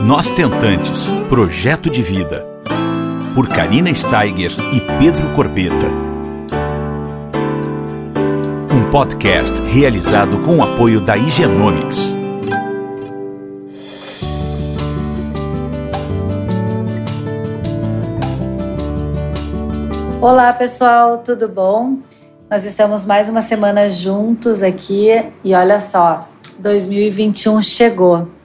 Nós Tentantes Projeto de Vida. Por Karina Steiger e Pedro Corbeta. Um podcast realizado com o apoio da Higienomics. Olá pessoal, tudo bom? Nós estamos mais uma semana juntos aqui e olha só, 2021 chegou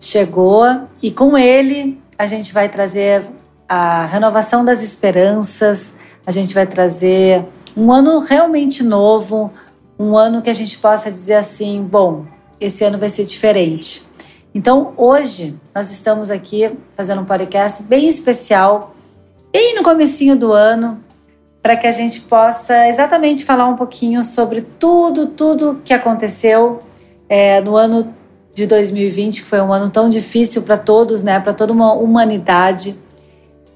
chegou e com ele a gente vai trazer a renovação das esperanças, a gente vai trazer um ano realmente novo, um ano que a gente possa dizer assim, bom, esse ano vai ser diferente. Então, hoje nós estamos aqui fazendo um podcast bem especial, bem no comecinho do ano, para que a gente possa exatamente falar um pouquinho sobre tudo, tudo que aconteceu é, no ano de 2020, que foi um ano tão difícil para todos, né, para toda uma humanidade,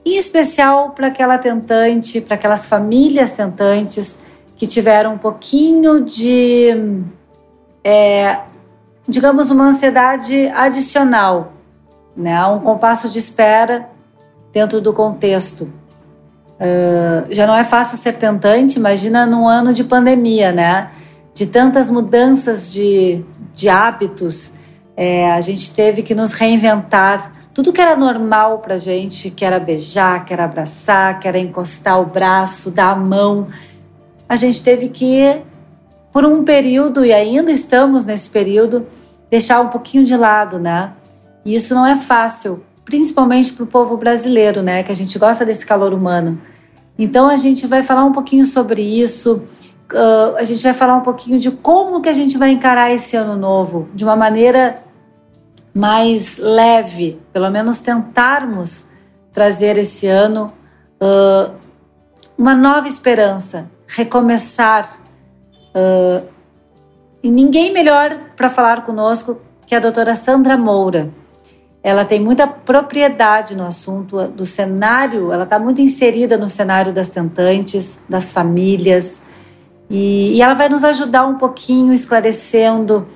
em especial para aquela tentante, para aquelas famílias tentantes que tiveram um pouquinho de, é, digamos, uma ansiedade adicional, né, um compasso de espera dentro do contexto. Uh, já não é fácil ser tentante, imagina num ano de pandemia, né? De tantas mudanças de, de hábitos, é, a gente teve que nos reinventar. Tudo que era normal para gente, que era beijar, que era abraçar, que era encostar o braço, dar a mão, a gente teve que, por um período, e ainda estamos nesse período, deixar um pouquinho de lado, né? E isso não é fácil, principalmente para o povo brasileiro, né? Que a gente gosta desse calor humano. Então a gente vai falar um pouquinho sobre isso. Uh, a gente vai falar um pouquinho de como que a gente vai encarar esse ano novo de uma maneira mais leve, pelo menos tentarmos trazer esse ano uh, uma nova esperança, recomeçar. Uh, e ninguém melhor para falar conosco que a doutora Sandra Moura. Ela tem muita propriedade no assunto do cenário, ela está muito inserida no cenário das tentantes, das famílias, e, e ela vai nos ajudar um pouquinho esclarecendo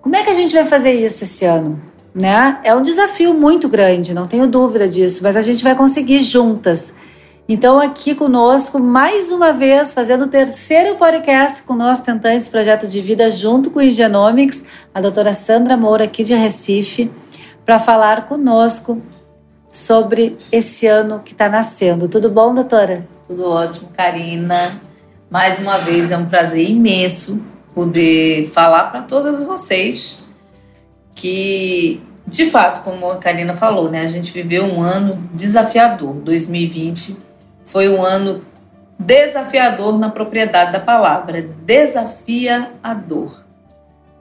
como é que a gente vai fazer isso esse ano né? É um desafio muito grande, não tenho dúvida disso, mas a gente vai conseguir juntas. Então, aqui conosco, mais uma vez, fazendo o terceiro podcast com nós, Tentantes Projeto de Vida, junto com o Genomics, a doutora Sandra Moura, aqui de Recife, para falar conosco sobre esse ano que está nascendo. Tudo bom, doutora? Tudo ótimo, Karina. Mais uma vez, é um prazer imenso poder falar para todas vocês que, de fato, como a Karina falou, né, a gente viveu um ano desafiador. 2020 foi um ano desafiador na propriedade da palavra, desafiador.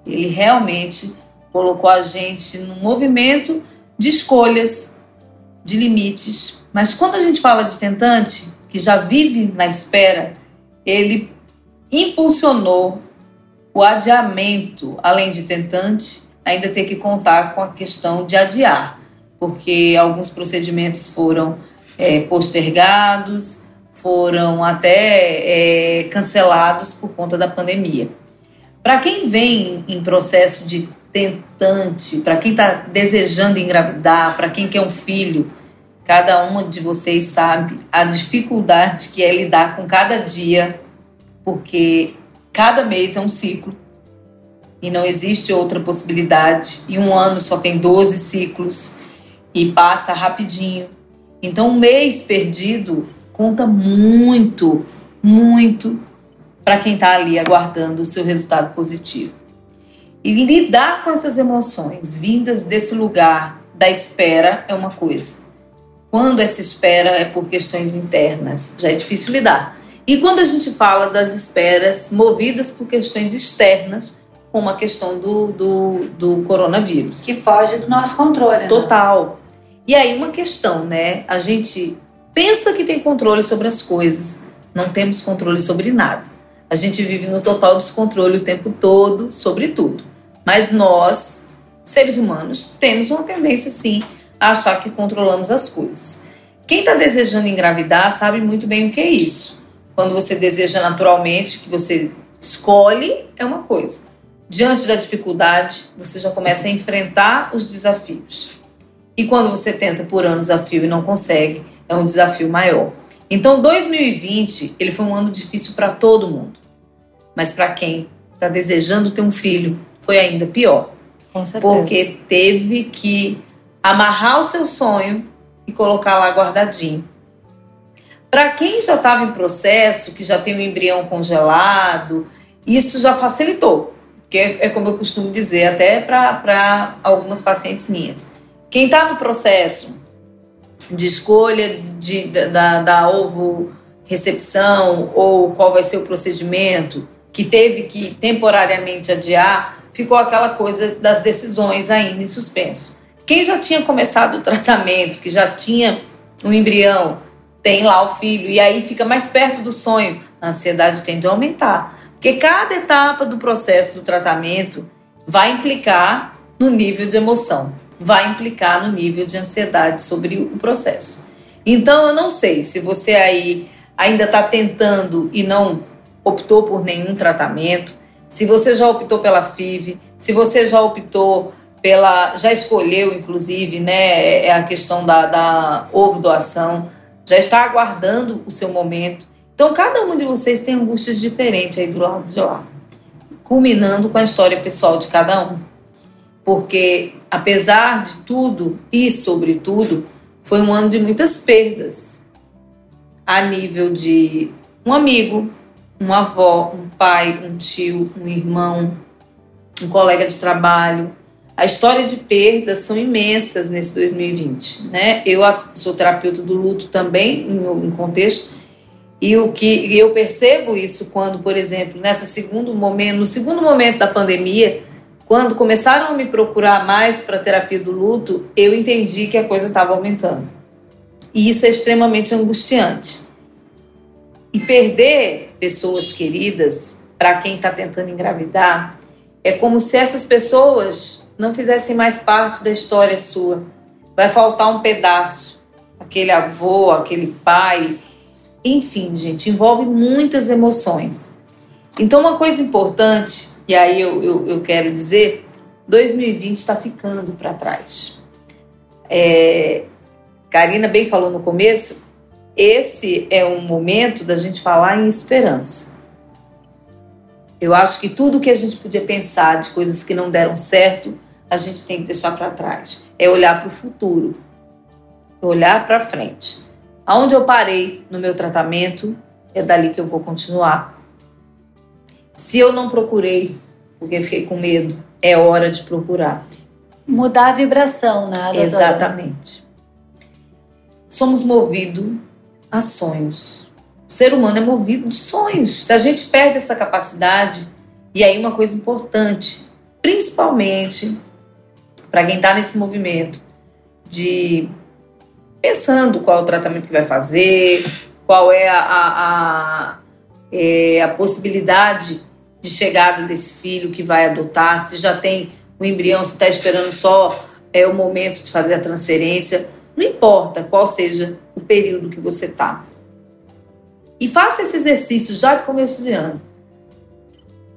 Ele realmente colocou a gente num movimento de escolhas, de limites. Mas quando a gente fala de tentante, que já vive na espera, ele impulsionou o adiamento, além de tentante, ainda ter que contar com a questão de adiar, porque alguns procedimentos foram é, postergados, foram até é, cancelados por conta da pandemia. Para quem vem em processo de tentante, para quem está desejando engravidar, para quem quer um filho, cada uma de vocês sabe a dificuldade que é lidar com cada dia, porque cada mês é um ciclo e não existe outra possibilidade. E um ano só tem 12 ciclos e passa rapidinho. Então, um mês perdido conta muito, muito para quem está ali aguardando o seu resultado positivo. E lidar com essas emoções vindas desse lugar da espera é uma coisa. Quando essa espera é por questões internas, já é difícil lidar. E quando a gente fala das esperas movidas por questões externas, como a questão do, do, do coronavírus. Que foge do nosso controle. Né? Total. E aí, uma questão, né? A gente pensa que tem controle sobre as coisas, não temos controle sobre nada. A gente vive no total descontrole o tempo todo sobre tudo. Mas nós, seres humanos, temos uma tendência, sim, a achar que controlamos as coisas. Quem está desejando engravidar sabe muito bem o que é isso. Quando você deseja naturalmente, que você escolhe, é uma coisa. Diante da dificuldade, você já começa a enfrentar os desafios. E quando você tenta por anos a fio e não consegue, é um desafio maior. Então, 2020 ele foi um ano difícil para todo mundo, mas para quem está desejando ter um filho foi ainda pior, Com certeza. porque teve que amarrar o seu sonho e colocar lá guardadinho. Para quem já estava em processo, que já tem o embrião congelado, isso já facilitou. Porque é, é como eu costumo dizer, até para algumas pacientes minhas. Quem está no processo de escolha de, da, da ovo recepção ou qual vai ser o procedimento, que teve que temporariamente adiar, ficou aquela coisa das decisões ainda em suspenso. Quem já tinha começado o tratamento, que já tinha um embrião, tem lá o filho, e aí fica mais perto do sonho, a ansiedade tende a aumentar. Porque cada etapa do processo do tratamento vai implicar no nível de emoção, vai implicar no nível de ansiedade sobre o processo. Então eu não sei se você aí ainda está tentando e não optou por nenhum tratamento, se você já optou pela FIV, se você já optou pela. já escolheu, inclusive, né, é a questão da, da ovo doação, já está aguardando o seu momento. Então, cada um de vocês tem angústias diferentes aí do lado de lá, culminando com a história pessoal de cada um. Porque, apesar de tudo e sobretudo, foi um ano de muitas perdas a nível de um amigo, uma avó, um pai, um tio, um irmão, um colega de trabalho. A história de perdas são imensas nesse 2020, né? Eu sou terapeuta do luto também, em, contexto, e o que eu percebo isso quando, por exemplo, nessa segundo momento, no segundo momento da pandemia, quando começaram a me procurar mais para terapia do luto, eu entendi que a coisa estava aumentando. E isso é extremamente angustiante. E perder pessoas queridas para quem está tentando engravidar é como se essas pessoas não fizessem mais parte da história sua. Vai faltar um pedaço. Aquele avô, aquele pai. Enfim, gente, envolve muitas emoções. Então, uma coisa importante, e aí eu, eu, eu quero dizer, 2020 está ficando para trás. É, Karina bem falou no começo, esse é um momento da gente falar em esperança. Eu acho que tudo que a gente podia pensar de coisas que não deram certo, a gente tem que deixar para trás. É olhar para o futuro, olhar para frente. Aonde eu parei no meu tratamento, é dali que eu vou continuar. Se eu não procurei, porque fiquei com medo, é hora de procurar. Mudar a vibração, né? Doutora? Exatamente. Somos movidos a sonhos. O ser humano é movido de sonhos. Se a gente perde essa capacidade, e aí uma coisa importante, principalmente para quem está nesse movimento de pensando qual é o tratamento que vai fazer, qual é a, a, a, é a possibilidade de chegada desse filho que vai adotar, se já tem o embrião, se está esperando só é o momento de fazer a transferência. Não importa qual seja o período que você está. E faça esse exercício já de começo de ano.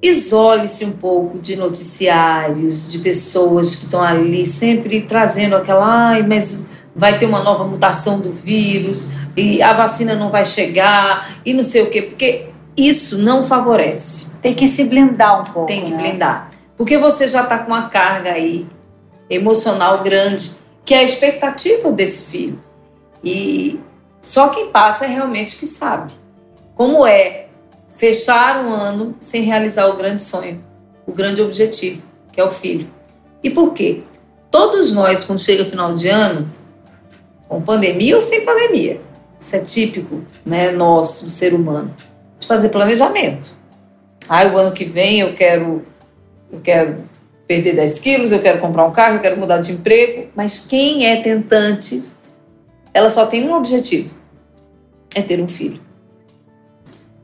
Isole-se um pouco de noticiários, de pessoas que estão ali sempre trazendo aquela, ai, mas vai ter uma nova mutação do vírus e a vacina não vai chegar e não sei o quê, porque isso não favorece. Tem que se blindar um pouco. Tem que né? blindar. Porque você já está com uma carga aí emocional grande que é a expectativa desse filho. E só quem passa é realmente que sabe. Como é fechar um ano sem realizar o grande sonho, o grande objetivo, que é o filho. E por quê? Todos nós, quando chega final de ano, com pandemia ou sem pandemia, isso é típico, né, nosso, do ser humano, de fazer planejamento. Ah, o ano que vem eu quero, eu quero perder 10 quilos, eu quero comprar um carro, eu quero mudar de emprego. Mas quem é tentante, ela só tem um objetivo: é ter um filho.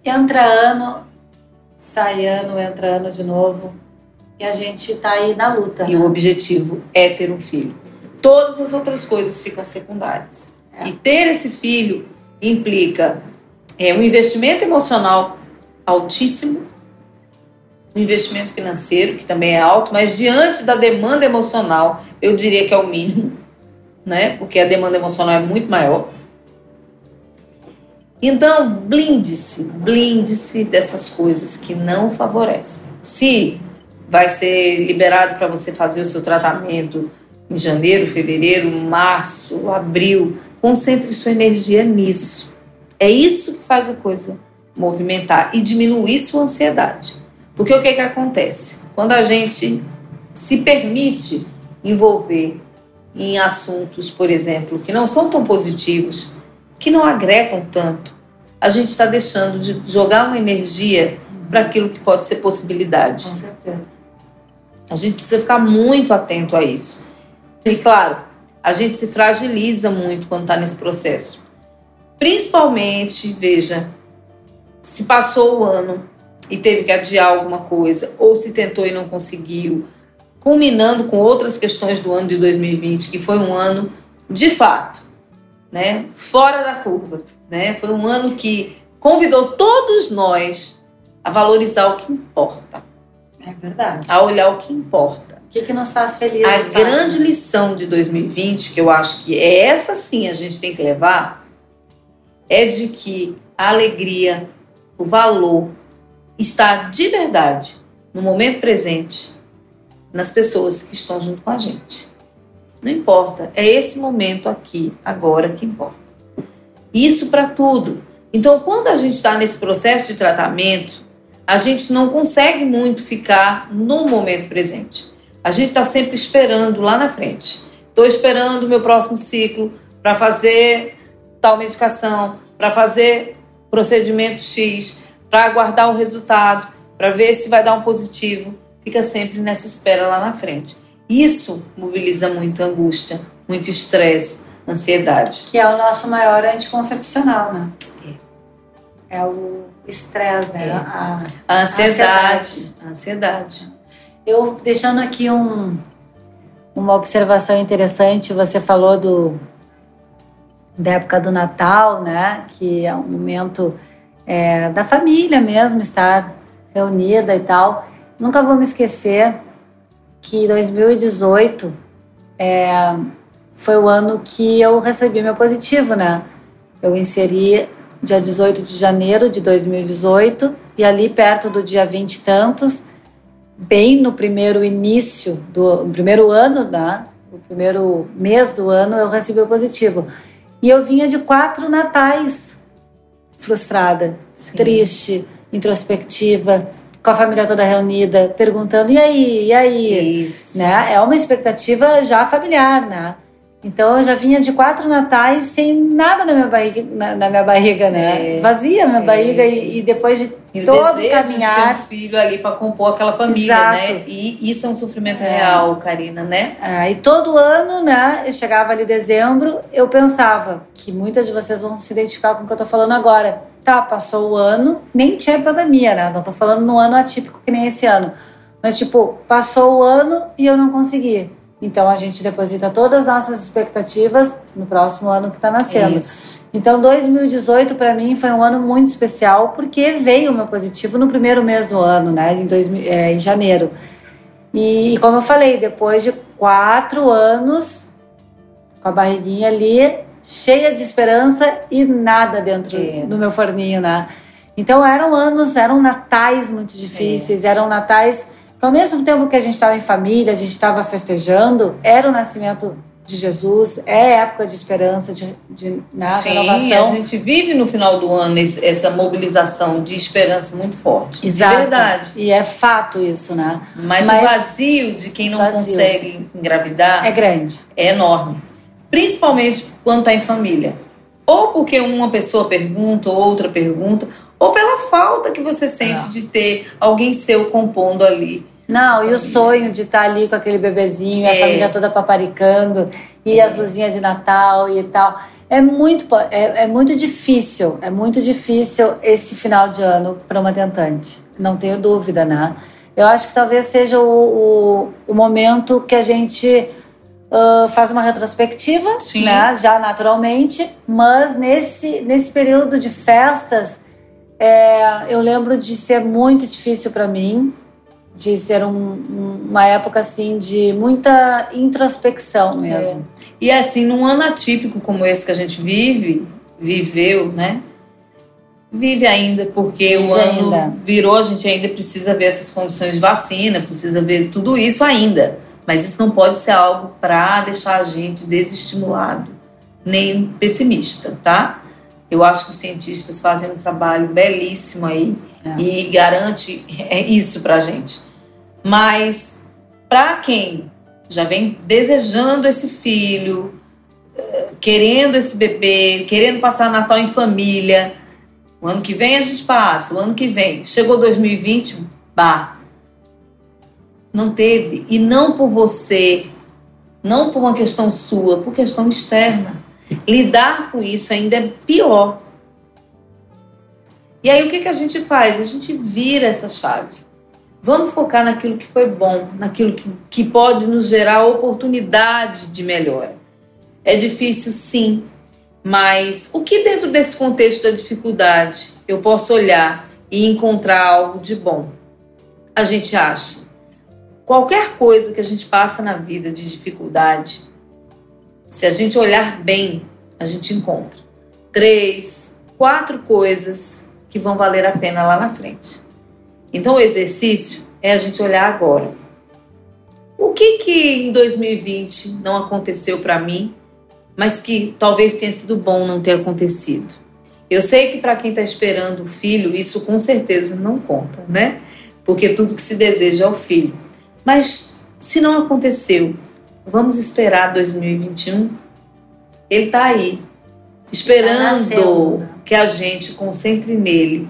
Entra ano, sai ano, entra ano de novo. E a gente tá aí na luta. E né? o objetivo é ter um filho. Todas as outras coisas ficam secundárias. É. E ter esse filho implica é, um investimento emocional altíssimo, um investimento financeiro, que também é alto, mas diante da demanda emocional, eu diria que é o mínimo. né? Porque a demanda emocional é muito maior. Então, blinde-se, blinde-se dessas coisas que não favorecem. Se vai ser liberado para você fazer o seu tratamento em janeiro, fevereiro, março, abril, concentre sua energia nisso. É isso que faz a coisa movimentar e diminuir sua ansiedade. Porque o que, que acontece? Quando a gente se permite envolver em assuntos, por exemplo, que não são tão positivos, que não agregam tanto, a gente está deixando de jogar uma energia para aquilo que pode ser possibilidade. Com certeza. A gente precisa ficar muito atento a isso. E claro, a gente se fragiliza muito quando está nesse processo. Principalmente, veja, se passou o ano e teve que adiar alguma coisa, ou se tentou e não conseguiu, culminando com outras questões do ano de 2020, que foi um ano de fato, né, fora da curva, né? Foi um ano que convidou todos nós a valorizar o que importa. É verdade. A olhar o que importa. Que, que nos faz felizes? A grande lição de 2020, que eu acho que é essa sim a gente tem que levar, é de que a alegria, o valor, está de verdade no momento presente nas pessoas que estão junto com a gente. Não importa, é esse momento aqui, agora que importa. Isso para tudo. Então, quando a gente está nesse processo de tratamento, a gente não consegue muito ficar no momento presente. A gente está sempre esperando lá na frente. Estou esperando o meu próximo ciclo para fazer tal medicação, para fazer procedimento X, para aguardar o resultado, para ver se vai dar um positivo. Fica sempre nessa espera lá na frente. Isso mobiliza muita angústia, muito estresse, ansiedade. Que é o nosso maior anticoncepcional, né? É, é o estresse, né? É. A, a, ansiedade. A ansiedade. Eu deixando aqui um, uma observação interessante, você falou do da época do Natal, né? Que é um momento é, da família mesmo estar reunida e tal. Nunca vou me esquecer que 2018 é, foi o ano que eu recebi meu positivo, né? Eu inseri dia 18 de janeiro de 2018 e ali perto do dia 20 e tantos, bem no primeiro início do primeiro ano, né? O primeiro mês do ano eu recebi o positivo. E eu vinha de quatro natais frustrada, Sim. triste, introspectiva, com a família toda reunida, perguntando e aí, e aí, Isso. né? É uma expectativa já familiar, né? Então eu já vinha de quatro natais sem nada na minha barriga, na, na minha barriga né? É, Vazia a minha é. barriga e, e depois de E todo o caminhar. de ter um filho ali para compor aquela família, Exato. né? E isso é um sofrimento É. real, Karina, né? Ah, e todo ano, né? Eu chegava ali em dezembro, eu pensava que muitas de vocês vão se identificar com o que eu tô falando agora. Tá, passou o ano, nem tinha pandemia, né? Não tô falando no ano atípico que nem esse ano. Mas, tipo, passou o ano e eu não consegui. Então a gente deposita todas as nossas expectativas no próximo ano que tá nascendo. Isso. Então 2018 para mim foi um ano muito especial porque veio o meu positivo no primeiro mês do ano, né? Em, 2000, é, em janeiro. E, e como eu falei, depois de quatro anos com a barriguinha ali, cheia de esperança e nada dentro É. do meu forninho, né? Então eram anos, eram natais muito difíceis, eram natais que ao mesmo tempo que a gente estava em família, a gente estava festejando, era o nascimento de Jesus, é época de esperança, de, de né, Sim, renovação. a gente vive no final do ano esse- essa mobilização de esperança muito forte. Exato. De verdade. E é fato isso, né? Mas, Mas- o vazio de quem não Vazio. consegue engravidar É grande. é enorme. Principalmente quando está em família. Ou porque uma pessoa pergunta, ou outra pergunta, ou pela falta que você sente É. de ter alguém seu compondo ali. Não, e o sonho de estar ali com aquele bebezinho, e a É. família toda paparicando, e as luzinhas de Natal e tal. É muito, é, é muito difícil, é muito difícil esse final de ano para uma tentante. Não tenho dúvida, né? Eu acho que talvez seja o, o, o momento que a gente ah, faz uma retrospectiva, Sim. né? Já naturalmente, mas nesse, nesse período de festas, é, eu lembro de ser muito difícil para mim de ser um, uma época assim de muita introspecção mesmo. É. E assim, num ano atípico como esse que a gente vive, viveu, né? Vive ainda, porque vive o ano ainda. virou, a gente ainda precisa ver essas condições de vacina, precisa ver tudo isso ainda. Mas isso não pode ser algo para deixar a gente desestimulado, nem pessimista, tá? Eu acho que os cientistas fazem um trabalho belíssimo aí é. e garante isso pra gente. Mas para quem já vem desejando esse filho, eh, querendo esse bebê, querendo passar Natal em família, o ano que vem a gente passa, o ano que vem. Chegou 2020, bah. Não teve. E não por você, não por uma questão sua, por questão externa. Lidar com isso ainda é pior. E aí o que, que a gente faz? A gente vira essa chave. Vamos focar naquilo que foi bom, naquilo que, que pode nos gerar oportunidade de melhora. É difícil, sim, mas o que dentro desse contexto da dificuldade eu posso olhar e encontrar algo de bom? A gente acha. Qualquer coisa que a gente passa na vida de dificuldade, se a gente olhar bem, a gente encontra três, quatro coisas que vão valer a pena lá na frente. Então o exercício é a gente olhar agora. O que que em 2020 não aconteceu para mim, mas que talvez tenha sido bom não ter acontecido? Eu sei que para quem está esperando o filho, isso com certeza não conta, né? Porque tudo que se deseja é o filho. Mas se não aconteceu, vamos esperar 2021? Ele está aí, esperando tá que a gente concentre nele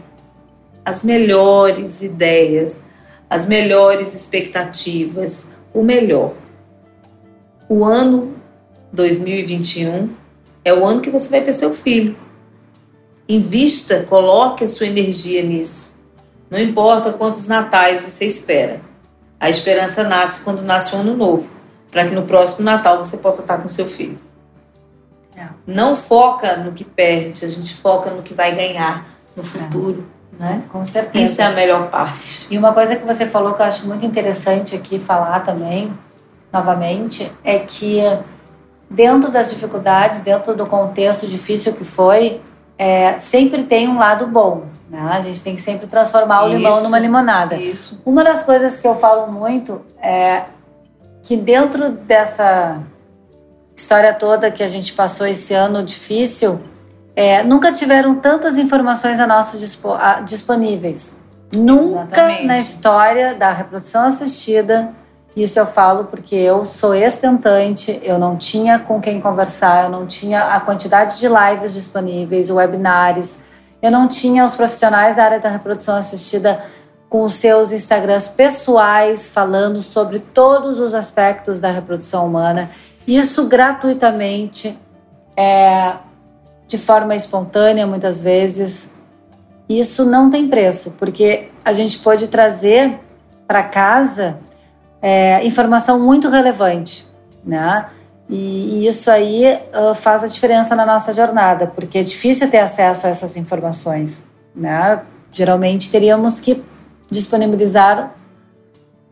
as melhores ideias, as melhores expectativas, o melhor. O ano 2021 é o ano que você vai ter seu filho. Invista, coloque a sua energia nisso. Não importa quantos natais você espera. A esperança nasce quando nasce o ano novo, para que no próximo Natal você possa estar com seu filho. É. Não foca no que perde, a gente foca no que vai ganhar no é. futuro. É. Né? Com certeza. Isso é a melhor parte. E uma coisa que você falou que eu acho muito interessante aqui falar também, novamente, é que dentro das dificuldades, dentro do contexto difícil que foi, é, sempre tem um lado bom. Né? A gente tem que sempre transformar o isso, limão numa limonada. Isso. Uma das coisas que eu falo muito é que dentro dessa história toda que a gente passou esse ano difícil, é, nunca tiveram tantas informações a nosso dispo, a, disponíveis. Nunca Exatamente. na história da reprodução assistida. Isso eu falo porque eu sou estentante, eu não tinha com quem conversar, eu não tinha a quantidade de lives disponíveis, webinars, eu não tinha os profissionais da área da reprodução assistida com seus Instagrams pessoais falando sobre todos os aspectos da reprodução humana. Isso gratuitamente, é, de forma espontânea, muitas vezes. Isso não tem preço, porque a gente pode trazer para casa é, informação muito relevante, né? E, e isso aí uh, faz a diferença na nossa jornada, porque é difícil ter acesso a essas informações, né? Geralmente teríamos que disponibilizar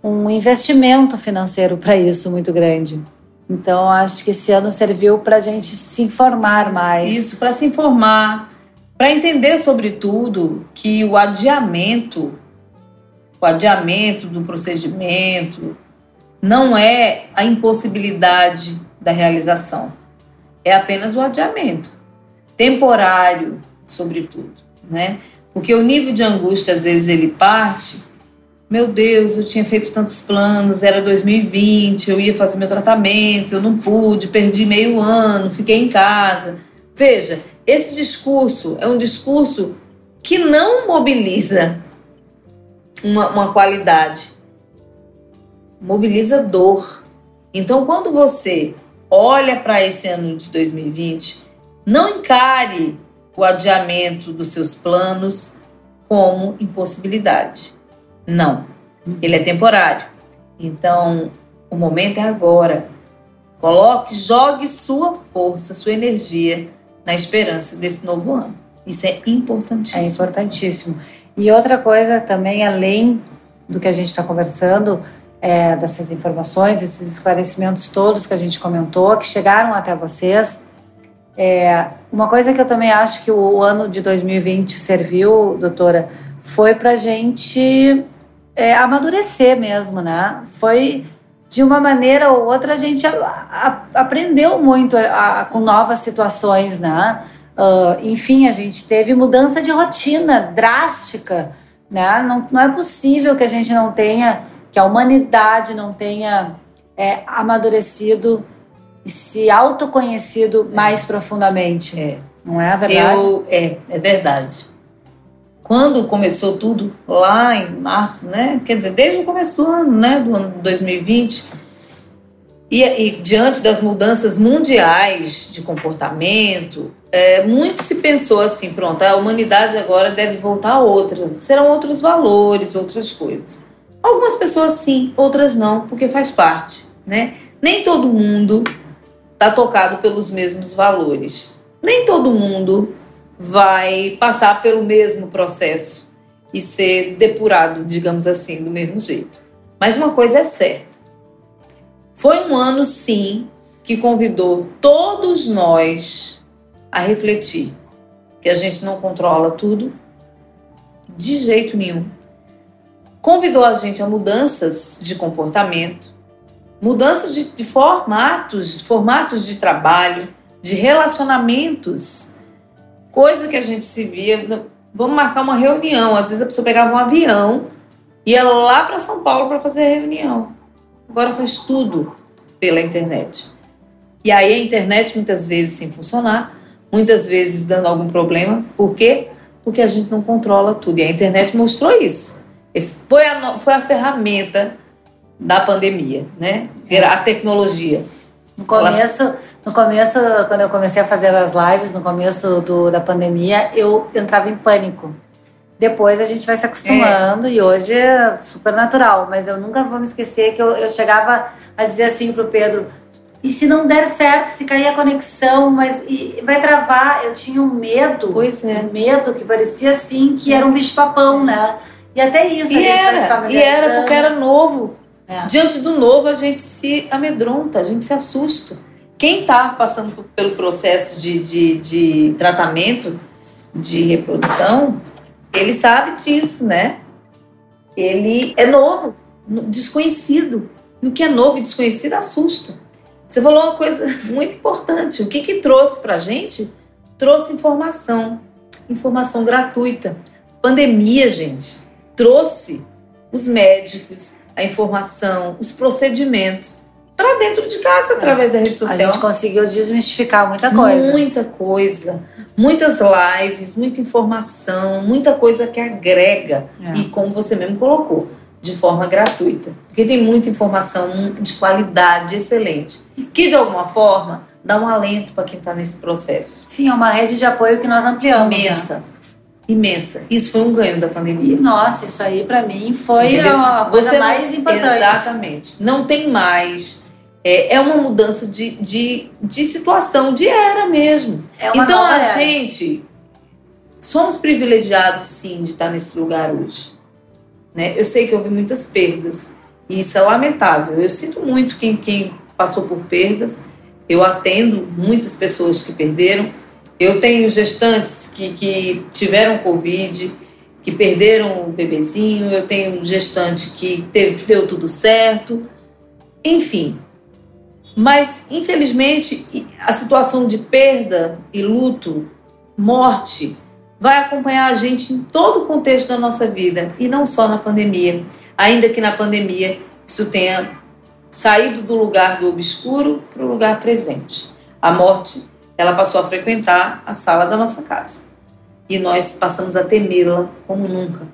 um investimento financeiro para isso muito grande. Então, acho que esse ano serviu para a gente se informar mais. Isso, para se informar, para entender, sobretudo, que o adiamento, o adiamento do procedimento, não é a impossibilidade da realização, é apenas o adiamento temporário, sobretudo, né? Porque o nível de angústia às vezes ele parte meu Deus, eu tinha feito tantos planos, era 2020, eu ia fazer meu tratamento, eu não pude, perdi meio ano, fiquei em casa. Veja, esse discurso é um discurso que não mobiliza uma, uma qualidade, mobiliza dor. Então, quando você olha para esse ano de 2020, não encare o adiamento dos seus planos como impossibilidade. Não. Ele é temporário. Então, o momento é agora. Coloque, jogue sua força, sua energia na esperança desse novo ano. Isso é importantíssimo. É importantíssimo. E outra coisa também, além do que a gente está conversando, é, dessas informações, esses esclarecimentos todos que a gente comentou, que chegaram até vocês. É, uma coisa que eu também acho que o ano de 2020 serviu, doutora, foi para a gente é, amadurecer mesmo, né? Foi de uma maneira ou outra a gente a, a, aprendeu muito a, com novas situações, né? Uh, enfim, a gente teve mudança de rotina drástica, né? Não, não é possível que a gente não tenha, que a humanidade não tenha é, amadurecido e se autoconhecido mais profundamente. É. Não é a verdade? Eu, é, é verdade. Quando começou tudo, lá em março, né? Quer dizer, desde o começo do ano, né? Do ano 2020. E, e diante das mudanças mundiais de comportamento, é, muito se pensou assim: pronto, a humanidade agora deve voltar a outra. Serão outros valores, outras coisas. Algumas pessoas sim, outras não, porque faz parte, né? Nem todo mundo está tocado pelos mesmos valores. Nem todo mundo vai passar pelo mesmo processo e ser depurado, digamos assim, do mesmo jeito. Mas uma coisa é certa: foi um ano, sim, que convidou todos nós a refletir que a gente não controla tudo de jeito nenhum. Convidou a gente a mudanças de comportamento, mudanças de, de formatos, formatos de trabalho, de relacionamentos Coisa que a gente se via, vamos marcar uma reunião. Às vezes a pessoa pegava um avião, ia lá para São Paulo para fazer a reunião. Agora faz tudo pela internet. E aí a internet muitas vezes sem funcionar, muitas vezes dando algum problema. Por quê? Porque a gente não controla tudo. E a internet mostrou isso. Foi a, foi a ferramenta da pandemia, né? A tecnologia. No começo, Ela... no começo, quando eu comecei a fazer as lives, no começo do, da pandemia, eu entrava em pânico. Depois a gente vai se acostumando é. e hoje é super natural. Mas eu nunca vou me esquecer que eu, eu chegava a dizer assim pro Pedro: e se não der certo, se cair a conexão, mas vai travar? Eu tinha um medo, pois é. um medo que parecia assim que era um bicho-papão, né? E até isso e a gente era, vai se familiarizando. E era porque era novo. É. Diante do novo, a gente se amedronta, a gente se assusta. Quem está passando pelo processo de, de, de tratamento de reprodução, ele sabe disso, né? Ele é novo, desconhecido. E o que é novo e desconhecido assusta. Você falou uma coisa muito importante. O que, que trouxe para a gente? Trouxe informação. Informação gratuita. Pandemia, gente, trouxe os médicos, a informação, os procedimentos para dentro de casa através da rede social. A gente conseguiu desmistificar muita coisa. Muita coisa. Muitas lives, muita informação, muita coisa que agrega. É. E como você mesmo colocou, de forma gratuita. Porque tem muita informação de qualidade excelente. Que de alguma forma dá um alento para quem está nesse processo. Sim, é uma rede de apoio que nós ampliamos. Imensa. Né? Imensa. Isso foi um ganho da pandemia. Nossa, isso aí para mim foi Entendeu? a coisa Você mais não, importante. Exatamente. Não tem mais. É, é uma mudança de, de, de situação, de era mesmo. É então a era. gente somos privilegiados sim de estar nesse lugar hoje. Né? Eu sei que houve muitas perdas e isso é lamentável. Eu sinto muito quem, quem passou por perdas. Eu atendo muitas pessoas que perderam eu tenho gestantes que, que tiveram Covid, que perderam o bebezinho, eu tenho um gestante que teve, deu tudo certo, enfim. Mas, infelizmente, a situação de perda e luto, morte, vai acompanhar a gente em todo o contexto da nossa vida e não só na pandemia. Ainda que na pandemia isso tenha saído do lugar do obscuro para o lugar presente. A morte ela passou a frequentar a sala da nossa casa. E nós passamos a temê-la como nunca.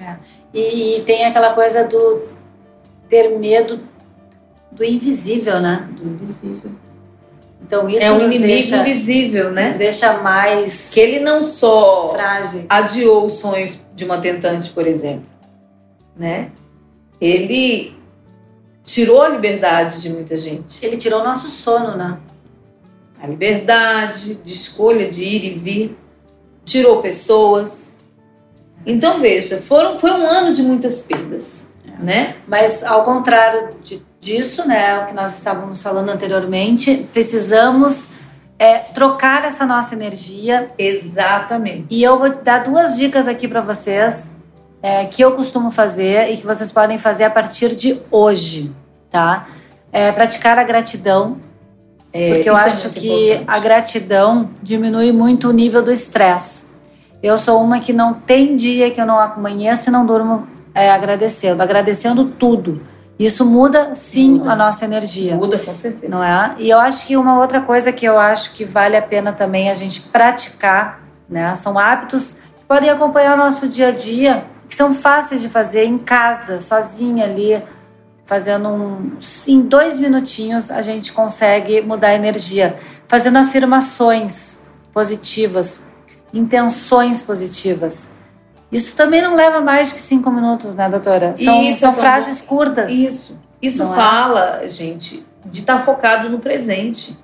É. E, e, tem aquela coisa do ter medo do invisível, né? Do invisível. Então isso é um inimigo deixa, invisível, né? Nos deixa mais que ele não só frágeis. adiou os sonhos de uma tentante, por exemplo, né? Ele tirou a liberdade de muita gente. Ele tirou o nosso sono, né? A liberdade de escolha de ir e vir, tirou pessoas, Então, veja, foram, foi um ano de muitas perdas, é. né? Mas, ao contrário de, disso, né, o que nós estávamos falando anteriormente, precisamos é, trocar essa nossa energia. Exatamente. E eu vou dar duas dicas aqui para vocês é, que eu costumo fazer e que vocês podem fazer a partir de hoje, tá? É, praticar a gratidão. É, porque eu é acho que importante. a gratidão diminui muito o nível do estresse. Eu sou uma que não tem dia que eu não amanheço e não durmo é, agradecendo, agradecendo tudo. Isso muda sim muda. a nossa energia. Muda com certeza. Não é? E eu acho que uma outra coisa que eu acho que vale a pena também a gente praticar, né? São hábitos que podem acompanhar o nosso dia a dia, que são fáceis de fazer em casa, sozinha ali, fazendo um, em dois minutinhos a gente consegue mudar a energia, fazendo afirmações positivas, intenções positivas. Isso também não leva mais que cinco minutos, né, doutora? São, Isso, são frases curtas. Isso. Isso não é? fala, é? gente, de estar tá focado no presente,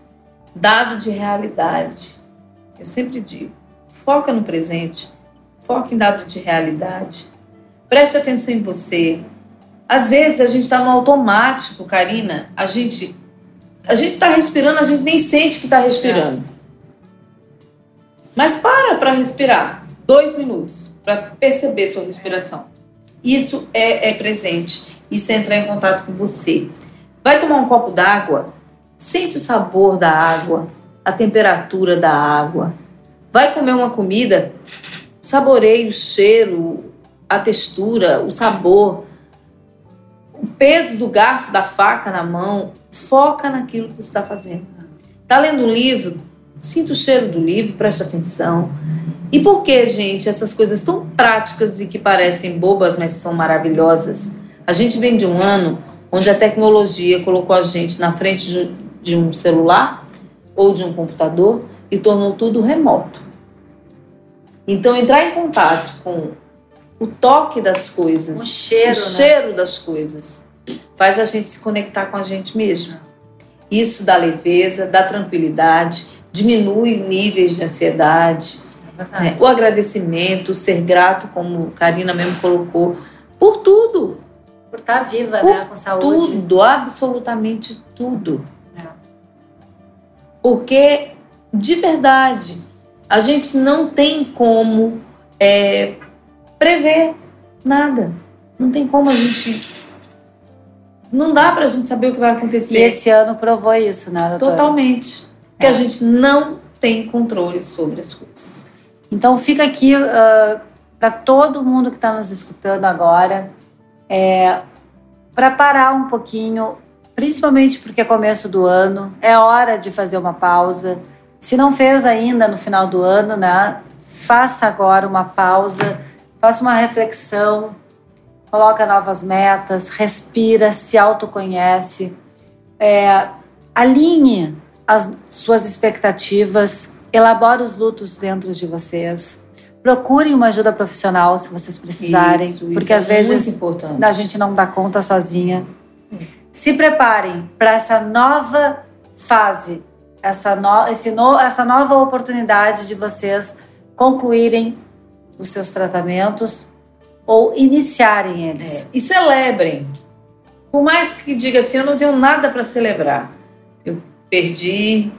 dado de realidade. Eu sempre digo, foca no presente, foca em dado de realidade. Preste atenção em você. Às vezes a gente está no automático, Karina. A gente a gente está respirando, a gente nem sente que está respirando. Mas para para respirar dois minutos para perceber sua respiração. Isso é, é presente. Isso é entrar em contato com você. Vai tomar um copo d'água, sente o sabor da água, a temperatura da água. Vai comer uma comida, saboreie o cheiro, a textura, o sabor, o peso do garfo, da faca na mão. Foca naquilo que você está fazendo. Está lendo um livro? Sinta o cheiro do livro, preste atenção. E por que, gente, essas coisas tão práticas e que parecem bobas, mas são maravilhosas? A gente vem de um ano onde a tecnologia colocou a gente na frente de um celular ou de um computador e tornou tudo remoto. Então, entrar em contato com o toque das coisas, o cheiro, o cheiro né? das coisas, faz a gente se conectar com a gente mesmo. Isso dá leveza, dá tranquilidade, diminui níveis de ansiedade, né? O agradecimento, ser grato, como Karina mesmo colocou, por tudo. Por estar viva, por né? Com saúde. Tudo, absolutamente tudo. É. Porque, de verdade, a gente não tem como é, prever nada. Não tem como a gente. Não dá pra gente saber o que vai acontecer. E esse ano provou isso, né, doutora? Totalmente. Que é. a gente não tem controle sobre as coisas. Então fica aqui uh, ah, para todo mundo que está nos escutando agora, é, para parar um pouquinho, principalmente porque é começo do ano, é hora de fazer uma pausa. Se não fez ainda no final do ano, né, faça agora uma pausa, faça uma reflexão, coloca novas metas, respira, se autoconhece, é, alinhe as suas expectativas elabore os lutos dentro de vocês. Procurem uma ajuda profissional se vocês precisarem, isso, porque às é vezes a gente não dá conta sozinha. Se preparem para essa nova fase, essa, no, esse no, essa nova oportunidade de vocês concluírem os seus tratamentos ou iniciarem eles. É. E celebrem. Por mais que diga assim, eu não tenho nada para celebrar. Eu perdi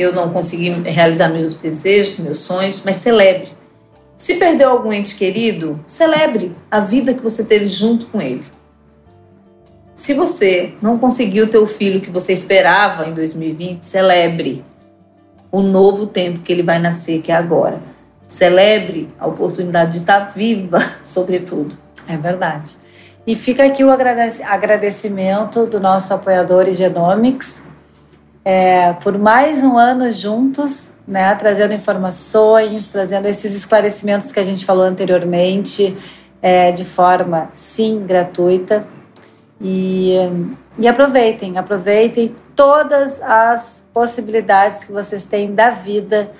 eu não consegui realizar meus desejos, meus sonhos, mas celebre. Se perdeu algum ente querido, celebre a vida que você teve junto com ele. Se você não conseguiu ter o filho que você esperava em 2020, celebre o novo tempo que ele vai nascer, que é agora. Celebre a oportunidade de estar viva, sobretudo. É verdade. E fica aqui o agradecimento do nosso apoiador Genomics, é, por mais um ano juntos, né, trazendo informações, trazendo esses esclarecimentos que a gente falou anteriormente, é, de forma, sim, gratuita. E, e aproveitem, aproveitem todas as possibilidades que vocês têm da vida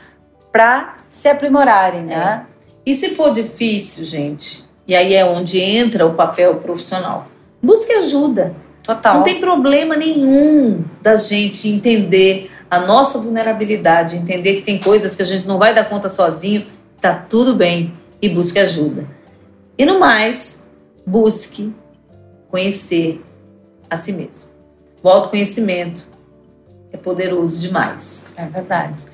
para se aprimorarem, né? É. E se for difícil, gente, e aí é onde entra o papel profissional, busque ajuda. Total. Não tem problema nenhum da gente entender a nossa vulnerabilidade, entender que tem coisas que a gente não vai dar conta sozinho, tá tudo bem e busque ajuda. E no mais, busque conhecer a si mesmo. O autoconhecimento é poderoso demais. É verdade.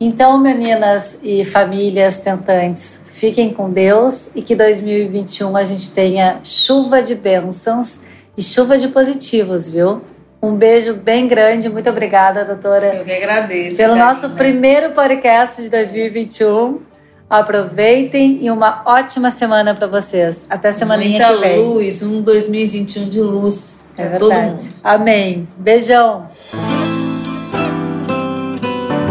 Então, meninas e famílias tentantes, fiquem com Deus e que 2021 a gente tenha chuva de bênçãos e chuva de positivos, viu? Um beijo bem grande, muito obrigada, doutora. Eu que agradeço. Pelo nosso primeiro podcast de 2021. Aproveitem e uma ótima semana para vocês. Até semana que vem. Muita luz, um 2021 de luz. É verdade. Todo mundo. Amém. Beijão.